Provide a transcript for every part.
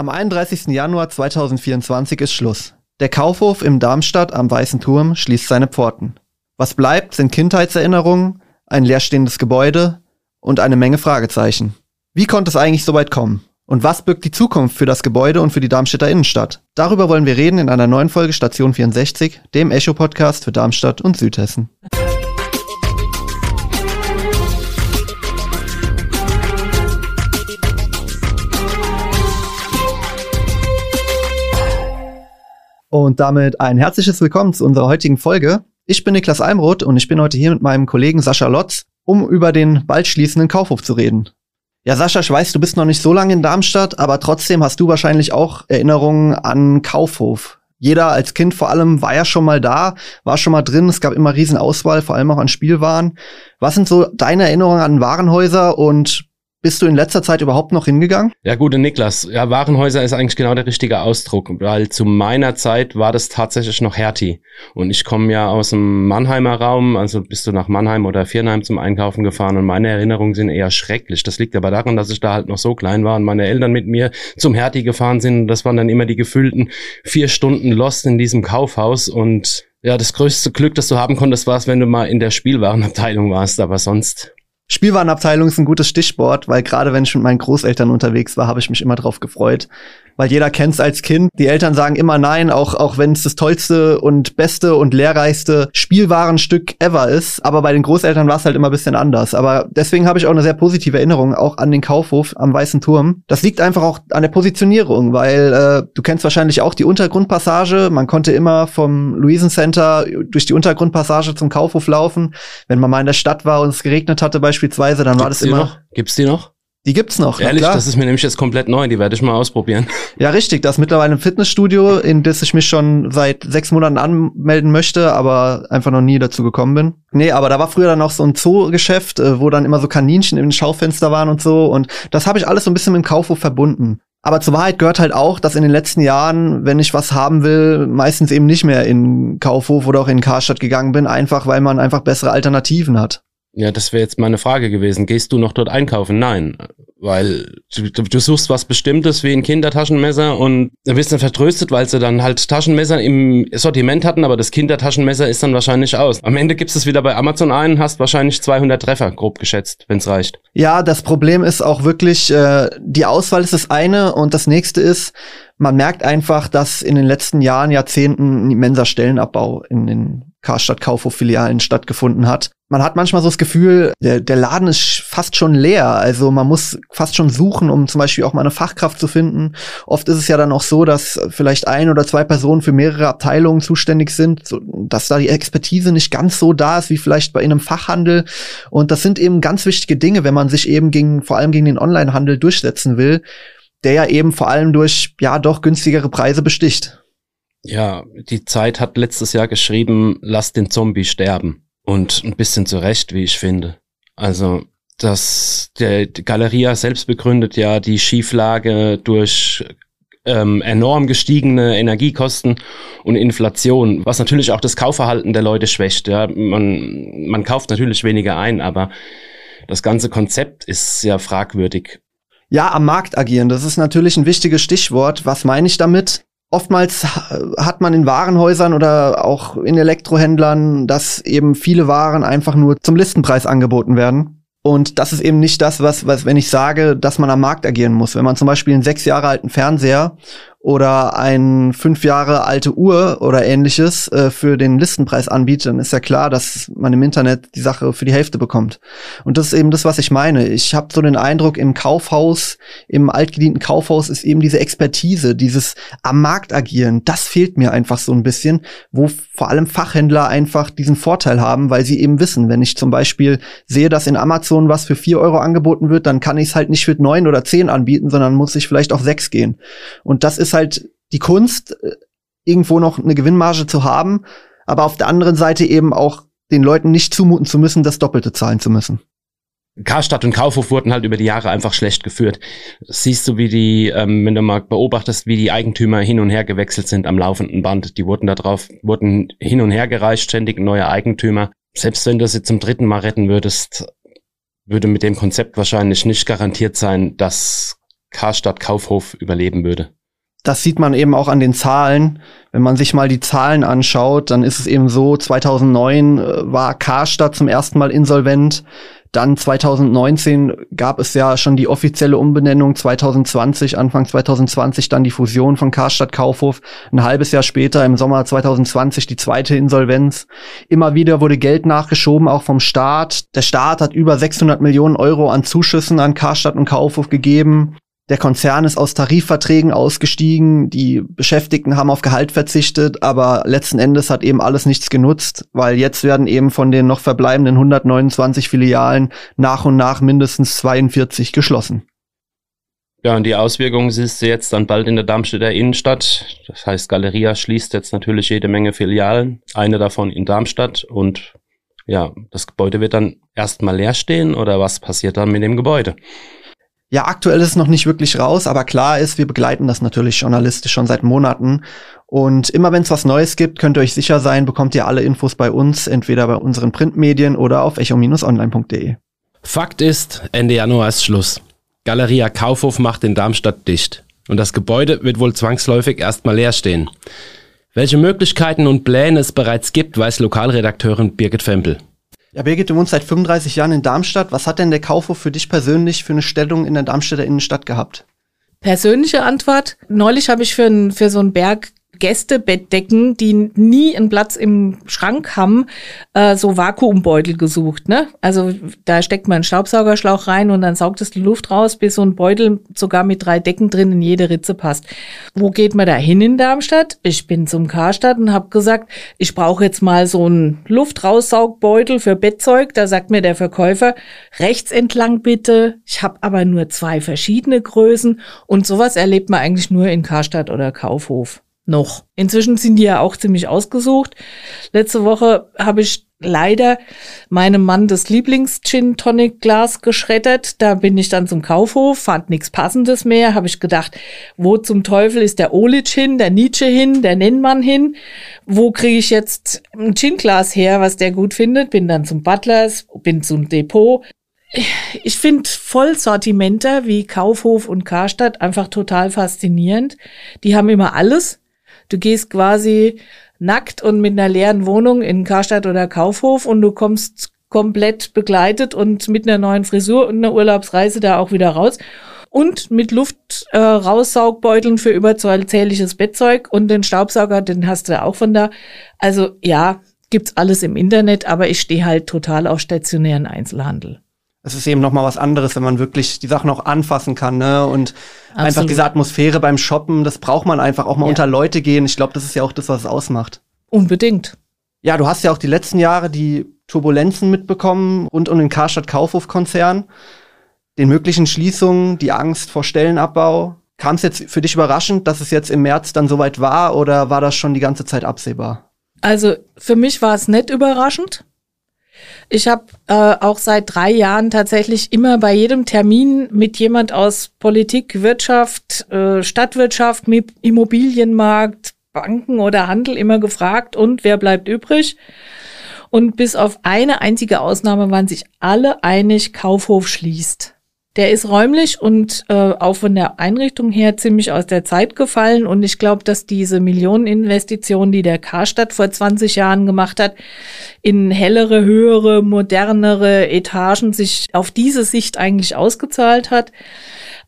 Am 31. Januar 2024 ist Schluss. Der Kaufhof im Darmstadt am Weißen Turm schließt seine Pforten. Was bleibt, sind Kindheitserinnerungen, ein leerstehendes Gebäude und eine Menge Fragezeichen. Wie konnte es eigentlich so weit kommen? Und was birgt die Zukunft für das Gebäude und für die Darmstädter Innenstadt? Darüber wollen wir reden in einer neuen Folge Station 64, dem Echo-Podcast für Darmstadt und Südhessen. Und damit ein herzliches Willkommen zu unserer heutigen Folge. Ich bin Niklas Almroth und ich bin heute hier mit meinem Kollegen Sascha Lotz, um über den bald schließenden Kaufhof zu reden. Ja, Sascha, ich weiß, du bist noch nicht so lange in Darmstadt, aber trotzdem hast du wahrscheinlich auch Erinnerungen an Kaufhof. Jeder als Kind vor allem war ja schon mal da, war schon mal drin. Es gab immer riesen Auswahl, vor allem auch an Spielwaren. Was sind so deine Erinnerungen an Warenhäuser und bist du in letzter Zeit überhaupt noch hingegangen? Ja, gute Niklas. Ja, Warenhäuser ist eigentlich genau der richtige Ausdruck, weil zu meiner Zeit war das tatsächlich noch Hertie. Und ich komme ja aus dem Mannheimer Raum, also bist du nach Mannheim oder Viernheim zum Einkaufen gefahren und meine Erinnerungen sind eher schrecklich. Das liegt aber daran, dass ich da halt noch so klein war und meine Eltern mit mir zum Hertie gefahren sind. Das waren dann immer die gefühlten vier Stunden Lost in diesem Kaufhaus und ja, das größte Glück, das du haben konntest, war es, wenn du mal in der Spielwarenabteilung warst, aber sonst Spielwarenabteilung ist ein gutes Stichwort, weil gerade wenn ich mit meinen Großeltern unterwegs war, habe ich mich immer drauf gefreut, weil jeder kennt es als Kind. Die Eltern sagen immer nein, auch, auch wenn es das tollste und beste und lehrreichste Spielwarenstück ever ist. Aber bei den Großeltern war es halt immer ein bisschen anders. Aber deswegen habe ich auch eine sehr positive Erinnerung auch an den Kaufhof am Weißen Turm. Das liegt einfach auch an der Positionierung, weil äh, du kennst wahrscheinlich auch die Untergrundpassage. Man konnte immer vom Luisencenter durch die Untergrundpassage zum Kaufhof laufen. Wenn man mal in der Stadt war und es geregnet hatte beispielsweise, dann Gibt's war das immer. Noch? Gibt's die noch? Die gibt's noch. Ehrlich, das ist mir nämlich jetzt komplett neu. Die werde ich mal ausprobieren. Ja, richtig. Das ist mittlerweile ein Fitnessstudio, in das ich mich schon seit sechs Monaten anmelden möchte, aber einfach noch nie dazu gekommen bin. Nee, aber da war früher dann auch so ein Zoogeschäft, äh, wo dann immer so Kaninchen im Schaufenster waren und so. Und das habe ich alles so ein bisschen mit dem Kaufhof verbunden. Aber zur Wahrheit gehört halt auch, dass in den letzten Jahren, wenn ich was haben will, meistens eben nicht mehr in Kaufhof oder auch in Karstadt gegangen bin, einfach weil man einfach bessere Alternativen hat. Ja, das wäre jetzt meine Frage gewesen. Gehst du noch dort einkaufen? Nein, weil du, du suchst was Bestimmtes wie ein Kindertaschenmesser und du wirst dann vertröstet, weil sie dann halt Taschenmesser im Sortiment hatten, aber das Kindertaschenmesser ist dann wahrscheinlich aus. Am Ende gibst du es wieder bei Amazon ein, hast wahrscheinlich 200 Treffer, grob geschätzt, wenn's reicht. Ja, das Problem ist auch wirklich, äh, die Auswahl ist das eine und das nächste ist, man merkt einfach, dass in den letzten Jahren, Jahrzehnten ein immenser Stellenabbau in den Karstadt Kaufhof-Filialen stattgefunden hat. Man hat manchmal so das Gefühl, der, der Laden ist fast schon leer. Also man muss fast schon suchen, um zum Beispiel auch mal eine Fachkraft zu finden. Oft ist es ja dann auch so, dass vielleicht ein oder zwei Personen für mehrere Abteilungen zuständig sind, so, dass da die Expertise nicht ganz so da ist wie vielleicht bei einem Fachhandel. Und das sind eben ganz wichtige Dinge, wenn man sich eben gegen, vor allem gegen den Onlinehandel durchsetzen will, der ja eben vor allem durch, ja, doch günstigere Preise besticht. Ja, die Zeit hat letztes Jahr geschrieben, lass den Zombie sterben. Und ein bisschen zu Recht, wie ich finde. Also, das, der Galeria selbst begründet ja die Schieflage durch ähm, enorm gestiegene Energiekosten und Inflation, was natürlich auch das Kaufverhalten der Leute schwächt. Ja. Man, man kauft natürlich weniger ein, aber das ganze Konzept ist sehr fragwürdig. Ja, am Markt agieren, das ist natürlich ein wichtiges Stichwort. Was meine ich damit? Oftmals hat man in Warenhäusern oder auch in Elektrohändlern, dass eben viele Waren einfach nur zum Listenpreis angeboten werden. Und das ist eben nicht das, was, was, wenn ich sage, dass man am Markt agieren muss. Wenn man zum Beispiel einen sechs Jahre alten Fernseher oder ein fünf Jahre alte Uhr oder ähnliches äh, für den Listenpreis anbietet, dann ist ja klar, dass man im Internet die Sache für die Hälfte bekommt. Und das ist eben das, was ich meine. Ich habe so den Eindruck, im Kaufhaus, im altgedienten Kaufhaus ist eben diese Expertise, dieses am Markt agieren, das fehlt mir einfach so ein bisschen, wo vor allem Fachhändler einfach diesen Vorteil haben, weil sie eben wissen, wenn ich zum Beispiel sehe, dass in Amazon was für vier Euro angeboten wird, dann kann ich es halt nicht für neun oder zehn anbieten, sondern muss ich vielleicht auf sechs gehen. Und das ist ist halt die Kunst, äh, irgendwo noch eine Gewinnmarge zu haben, aber auf der anderen Seite eben auch den Leuten nicht zumuten zu müssen, das Doppelte zahlen zu müssen. Karstadt und Kaufhof wurden halt über die Jahre einfach schlecht geführt. Siehst du, wie die, ähm, wenn du mal beobachtest, wie die Eigentümer hin und her gewechselt sind am laufenden Band. Die wurden da drauf, wurden hin und her gereicht, ständig neue Eigentümer. Selbst wenn du sie zum dritten Mal retten würdest, würde mit dem Konzept wahrscheinlich nicht garantiert sein, dass Karstadt Kaufhof überleben würde. Das sieht man eben auch an den Zahlen. Wenn man sich mal die Zahlen anschaut, dann ist es eben so, 2009 äh, war Karstadt zum ersten Mal insolvent. Dann 2019 gab es ja schon die offizielle Umbenennung, 2020, Anfang 2020 dann die Fusion von Karstadt Kaufhof, ein halbes Jahr später im Sommer 2020 die zweite Insolvenz. Immer wieder wurde Geld nachgeschoben, auch vom Staat. Der Staat hat über 600 Millionen Euro an Zuschüssen an Karstadt und Kaufhof gegeben. Der Konzern ist aus Tarifverträgen ausgestiegen, die Beschäftigten haben auf Gehalt verzichtet, aber letzten Endes hat eben alles nichts genutzt, weil jetzt werden eben von den noch verbleibenden 129 Filialen nach und nach mindestens 42 geschlossen. Ja, und die Auswirkungen siehst du jetzt dann bald in der Darmstädter Innenstadt. Das heißt, Galeria schließt jetzt natürlich jede Menge Filialen, eine davon in Darmstadt und ja, das Gebäude wird dann erstmal leer stehen oder was passiert dann mit dem Gebäude? Ja, aktuell ist es noch nicht wirklich raus, aber klar ist, wir begleiten das natürlich journalistisch schon seit Monaten. Und immer wenn es was Neues gibt, könnt ihr euch sicher sein, bekommt ihr alle Infos bei uns, entweder bei unseren Printmedien oder auf echo-online.de. Fakt ist, Ende Januar ist Schluss. Galeria Kaufhof macht in Darmstadt dicht. Und das Gebäude wird wohl zwangsläufig erstmal leer stehen. Welche Möglichkeiten und Pläne es bereits gibt, weiß Lokalredakteurin Birgit Fempel. Ja, Birgit, du wohnst seit 35 Jahren in Darmstadt. Was hat denn der Kaufhof für dich persönlich für eine Stellung in der Darmstädter Innenstadt gehabt? Persönliche Antwort. Neulich habe ich für, ein, für so einen Berg Gästebettdecken, die nie einen Platz im Schrank haben, äh, so Vakuumbeutel gesucht. Ne? Also da steckt man einen Staubsaugerschlauch rein und dann saugt es die Luft raus, bis so ein Beutel sogar mit drei Decken drin in jede Ritze passt. Wo geht man da hin in Darmstadt? Ich bin zum Karstadt und habe gesagt, ich brauche jetzt mal so einen Luftraussaugbeutel für Bettzeug. Da sagt mir der Verkäufer, rechts entlang bitte. Ich habe aber nur zwei verschiedene Größen und sowas erlebt man eigentlich nur in Karstadt oder Kaufhof noch. Inzwischen sind die ja auch ziemlich ausgesucht. Letzte Woche habe ich leider meinem Mann das Lieblings-Gin Tonic Glas geschreddert. Da bin ich dann zum Kaufhof, fand nichts Passendes mehr. Habe ich gedacht, wo zum Teufel ist der Olic hin, der Nietzsche hin, der Nennmann hin? Wo kriege ich jetzt ein Gin-Glas her, was der gut findet? Bin dann zum Butlers, bin zum Depot. Ich finde Vollsortimenter wie Kaufhof und Karstadt einfach total faszinierend. Die haben immer alles Du gehst quasi nackt und mit einer leeren Wohnung in Karstadt oder Kaufhof und du kommst komplett begleitet und mit einer neuen Frisur und einer Urlaubsreise da auch wieder raus. Und mit Luft äh, raussaugbeuteln für überzähliges Bettzeug und den Staubsauger, den hast du auch von da. Also ja, gibt's alles im Internet, aber ich stehe halt total auf stationären Einzelhandel es ist eben noch mal was anderes, wenn man wirklich die Sachen auch anfassen kann, ne? Und Absolut. einfach diese Atmosphäre beim Shoppen, das braucht man einfach auch mal ja. unter Leute gehen. Ich glaube, das ist ja auch das, was es ausmacht. Unbedingt. Ja, du hast ja auch die letzten Jahre die Turbulenzen mitbekommen rund um den Karstadt Kaufhof Konzern, den möglichen Schließungen, die Angst vor Stellenabbau. Kam es jetzt für dich überraschend, dass es jetzt im März dann soweit war oder war das schon die ganze Zeit absehbar? Also für mich war es nicht überraschend. Ich habe äh, auch seit drei Jahren tatsächlich immer bei jedem Termin mit jemand aus Politik, Wirtschaft, äh, Stadtwirtschaft, Immobilienmarkt, Banken oder Handel immer gefragt und wer bleibt übrig? Und bis auf eine einzige Ausnahme waren sich alle einig, Kaufhof schließt. Der ist räumlich und äh, auch von der Einrichtung her ziemlich aus der Zeit gefallen. Und ich glaube, dass diese Millioneninvestition, die der Karstadt vor 20 Jahren gemacht hat, in hellere, höhere, modernere Etagen sich auf diese Sicht eigentlich ausgezahlt hat.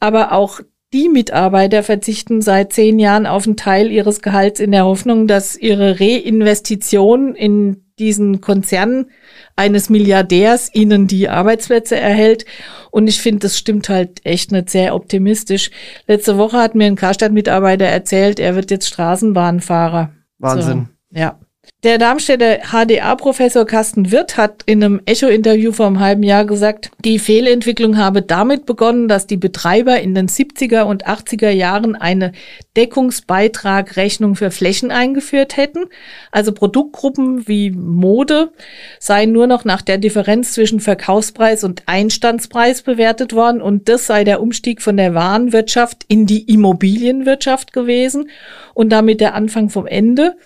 Aber auch die Mitarbeiter verzichten seit zehn Jahren auf einen Teil ihres Gehalts in der Hoffnung, dass ihre Reinvestition in diesen Konzern eines Milliardärs ihnen die Arbeitsplätze erhält. Und ich finde, das stimmt halt echt nicht sehr optimistisch. Letzte Woche hat mir ein Karstadt-Mitarbeiter erzählt, er wird jetzt Straßenbahnfahrer. Wahnsinn. So, ja. Der Darmstädter HDA-Professor Carsten Wirth hat in einem Echo-Interview vor einem halben Jahr gesagt, die Fehlentwicklung habe damit begonnen, dass die Betreiber in den 70er und 80er Jahren eine Deckungsbeitragrechnung für Flächen eingeführt hätten. Also Produktgruppen wie Mode seien nur noch nach der Differenz zwischen Verkaufspreis und Einstandspreis bewertet worden und das sei der Umstieg von der Warenwirtschaft in die Immobilienwirtschaft gewesen und damit der Anfang vom Ende.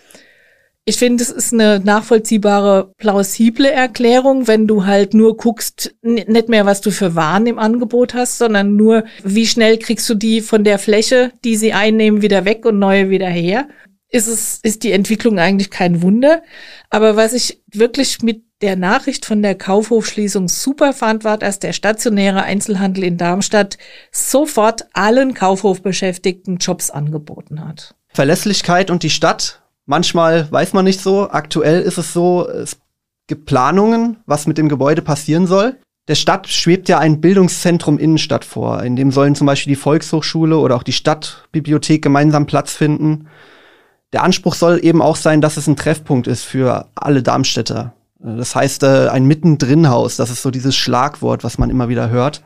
Ich finde, es ist eine nachvollziehbare, plausible Erklärung, wenn du halt nur guckst, nicht mehr, was du für Waren im Angebot hast, sondern nur, wie schnell kriegst du die von der Fläche, die sie einnehmen, wieder weg und neue wieder her. Ist es, ist die Entwicklung eigentlich kein Wunder. Aber was ich wirklich mit der Nachricht von der Kaufhofschließung super fand, war, dass der stationäre Einzelhandel in Darmstadt sofort allen Kaufhofbeschäftigten Jobs angeboten hat. Verlässlichkeit und die Stadt Manchmal weiß man nicht so. Aktuell ist es so, es gibt Planungen, was mit dem Gebäude passieren soll. Der Stadt schwebt ja ein Bildungszentrum Innenstadt vor, in dem sollen zum Beispiel die Volkshochschule oder auch die Stadtbibliothek gemeinsam Platz finden. Der Anspruch soll eben auch sein, dass es ein Treffpunkt ist für alle Darmstädter. Das heißt, äh, ein Mittendrinhaus, das ist so dieses Schlagwort, was man immer wieder hört.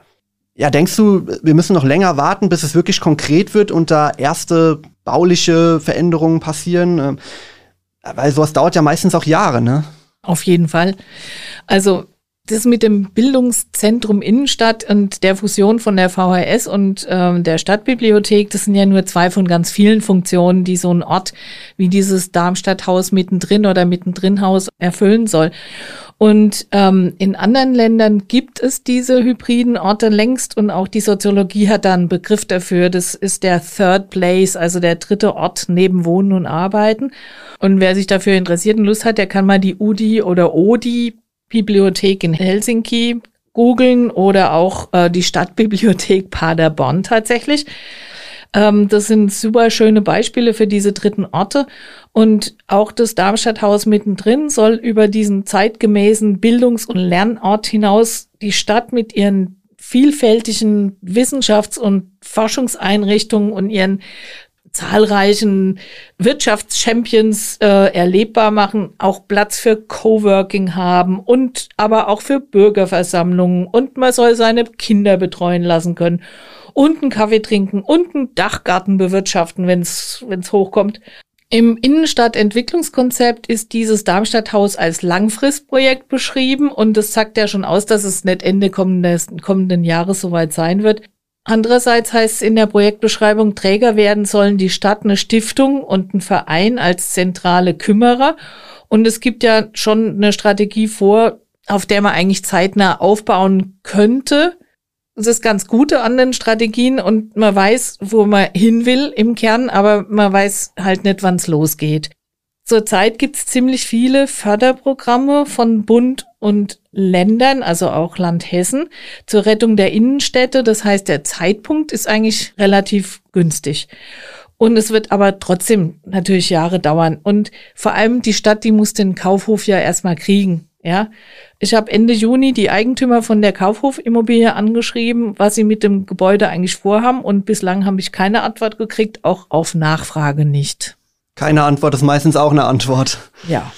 Ja, denkst du, wir müssen noch länger warten, bis es wirklich konkret wird und da erste bauliche Veränderungen passieren? Ähm, weil sowas dauert ja meistens auch Jahre, ne? Auf jeden Fall. Also das mit dem Bildungszentrum Innenstadt und der Fusion von der VHS und ähm, der Stadtbibliothek, das sind ja nur zwei von ganz vielen Funktionen, die so ein Ort wie dieses Darmstadthaus mittendrin oder mittendrinhaus erfüllen soll. Und ähm, in anderen Ländern gibt es diese hybriden Orte längst und auch die Soziologie hat da einen Begriff dafür. Das ist der Third Place, also der dritte Ort neben Wohnen und Arbeiten. Und wer sich dafür interessiert und Lust hat, der kann mal die UDI oder ODI Bibliothek in Helsinki googeln oder auch äh, die Stadtbibliothek Paderborn tatsächlich. Ähm, das sind super schöne Beispiele für diese dritten Orte. Und auch das Darmstadthaus mittendrin soll über diesen zeitgemäßen Bildungs- und Lernort hinaus die Stadt mit ihren vielfältigen Wissenschafts- und Forschungseinrichtungen und ihren zahlreichen Wirtschaftschampions äh, erlebbar machen, auch Platz für Coworking haben und aber auch für Bürgerversammlungen und man soll seine Kinder betreuen lassen können und einen Kaffee trinken und einen Dachgarten bewirtschaften, wenn es hochkommt. Im Innenstadtentwicklungskonzept ist dieses Darmstadthaus als Langfristprojekt beschrieben und das sagt ja schon aus, dass es nicht Ende kommenden, kommenden Jahres soweit sein wird. Andererseits heißt es in der Projektbeschreibung, Träger werden sollen die Stadt, eine Stiftung und ein Verein als zentrale Kümmerer. Und es gibt ja schon eine Strategie vor, auf der man eigentlich zeitnah aufbauen könnte. Das ist ganz Gute an den Strategien und man weiß, wo man hin will im Kern, aber man weiß halt nicht, wann es losgeht. Zurzeit gibt es ziemlich viele Förderprogramme von Bund und Ländern, also auch Land Hessen, zur Rettung der Innenstädte. Das heißt, der Zeitpunkt ist eigentlich relativ günstig. Und es wird aber trotzdem natürlich Jahre dauern. Und vor allem die Stadt, die muss den Kaufhof ja erstmal kriegen. Ja, ich habe Ende Juni die Eigentümer von der Kaufhofimmobilie angeschrieben, was sie mit dem Gebäude eigentlich vorhaben. Und bislang habe ich keine Antwort gekriegt, auch auf Nachfrage nicht. Keine Antwort ist meistens auch eine Antwort. Ja.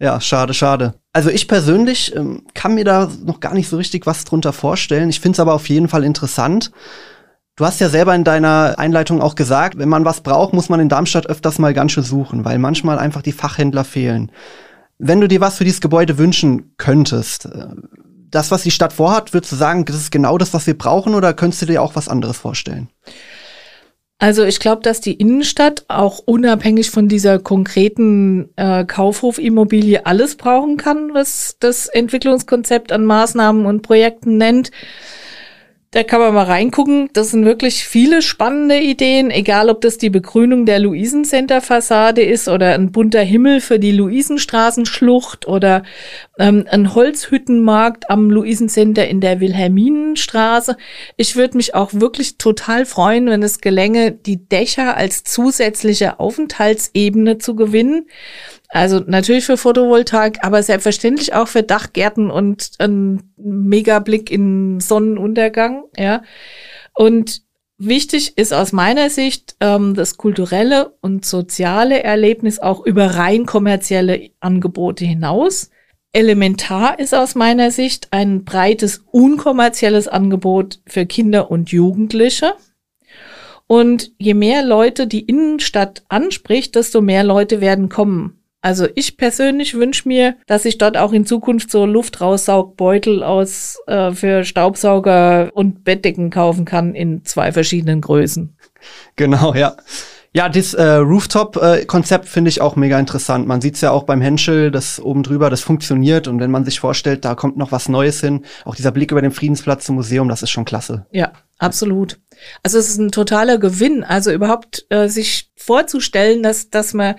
Ja, schade, schade. Also ich persönlich ähm, kann mir da noch gar nicht so richtig was drunter vorstellen. Ich finde es aber auf jeden Fall interessant. Du hast ja selber in deiner Einleitung auch gesagt, wenn man was braucht, muss man in Darmstadt öfters mal ganz schön suchen, weil manchmal einfach die Fachhändler fehlen. Wenn du dir was für dieses Gebäude wünschen könntest, äh, das, was die Stadt vorhat, würdest du sagen, das ist genau das, was wir brauchen, oder könntest du dir auch was anderes vorstellen? Also ich glaube, dass die Innenstadt auch unabhängig von dieser konkreten äh, Kaufhofimmobilie alles brauchen kann, was das Entwicklungskonzept an Maßnahmen und Projekten nennt. Da kann man mal reingucken. Das sind wirklich viele spannende Ideen, egal ob das die Begrünung der Luisencenter-Fassade ist oder ein bunter Himmel für die Luisenstraßenschlucht oder ähm, ein Holzhüttenmarkt am Luisencenter in der Wilhelminenstraße. Ich würde mich auch wirklich total freuen, wenn es gelänge, die Dächer als zusätzliche Aufenthaltsebene zu gewinnen. Also natürlich für Photovoltaik, aber selbstverständlich auch für Dachgärten und ein Megablick in Sonnenuntergang, ja. Und wichtig ist aus meiner Sicht ähm, das kulturelle und soziale Erlebnis auch über rein kommerzielle Angebote hinaus. Elementar ist aus meiner Sicht ein breites, unkommerzielles Angebot für Kinder und Jugendliche. Und je mehr Leute die Innenstadt anspricht, desto mehr Leute werden kommen. Also ich persönlich wünsche mir, dass ich dort auch in Zukunft so Luftraussaugbeutel aus äh, für Staubsauger und Bettdecken kaufen kann in zwei verschiedenen Größen. Genau, ja. Ja, das äh, Rooftop-Konzept finde ich auch mega interessant. Man sieht es ja auch beim Henschel, das oben drüber, das funktioniert. Und wenn man sich vorstellt, da kommt noch was Neues hin, auch dieser Blick über den Friedensplatz zum Museum, das ist schon klasse. Ja, absolut. Also es ist ein totaler Gewinn. Also überhaupt äh, sich vorzustellen, dass, dass man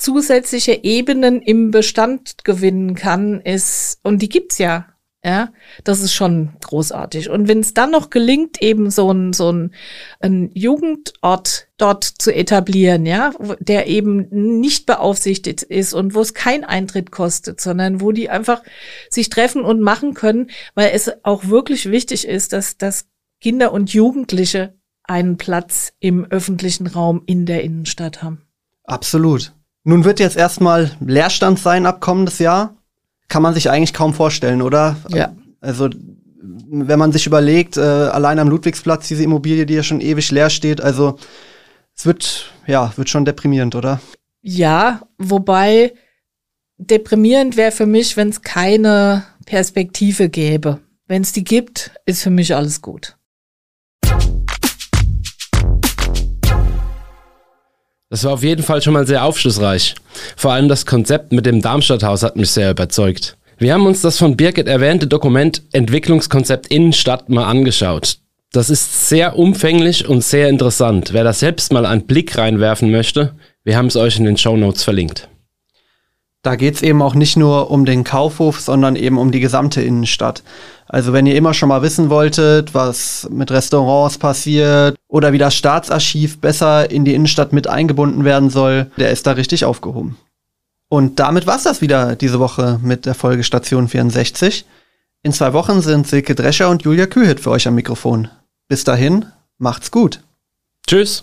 zusätzliche Ebenen im Bestand gewinnen kann, ist, und die gibt's ja. Ja, das ist schon großartig. Und wenn es dann noch gelingt, eben so ein, so ein, ein Jugendort dort zu etablieren, ja, der eben nicht beaufsichtigt ist und wo es kein Eintritt kostet, sondern wo die einfach sich treffen und machen können, weil es auch wirklich wichtig ist, dass, dass Kinder und Jugendliche einen Platz im öffentlichen Raum in der Innenstadt haben. Absolut. Nun wird jetzt erstmal Leerstand sein ab kommendes Jahr. Kann man sich eigentlich kaum vorstellen, oder? Ja. Also, wenn man sich überlegt, äh, allein am Ludwigsplatz, diese Immobilie, die ja schon ewig leer steht, also es wird, ja, wird schon deprimierend, oder? Ja, wobei deprimierend wäre für mich, wenn es keine Perspektive gäbe. Wenn es die gibt, ist für mich alles gut. Das war auf jeden Fall schon mal sehr aufschlussreich. Vor allem das Konzept mit dem Darmstadthaus hat mich sehr überzeugt. Wir haben uns das von Birgit erwähnte Dokument Entwicklungskonzept Innenstadt mal angeschaut. Das ist sehr umfänglich und sehr interessant. Wer da selbst mal einen Blick reinwerfen möchte, wir haben es euch in den Show Notes verlinkt. Da geht's eben auch nicht nur um den Kaufhof, sondern eben um die gesamte Innenstadt. Also wenn ihr immer schon mal wissen wolltet, was mit Restaurants passiert oder wie das Staatsarchiv besser in die Innenstadt mit eingebunden werden soll, der ist da richtig aufgehoben. Und damit war's das wieder diese Woche mit der Folge Station 64. In zwei Wochen sind Silke Drescher und Julia Kühit für euch am Mikrofon. Bis dahin, macht's gut. Tschüss.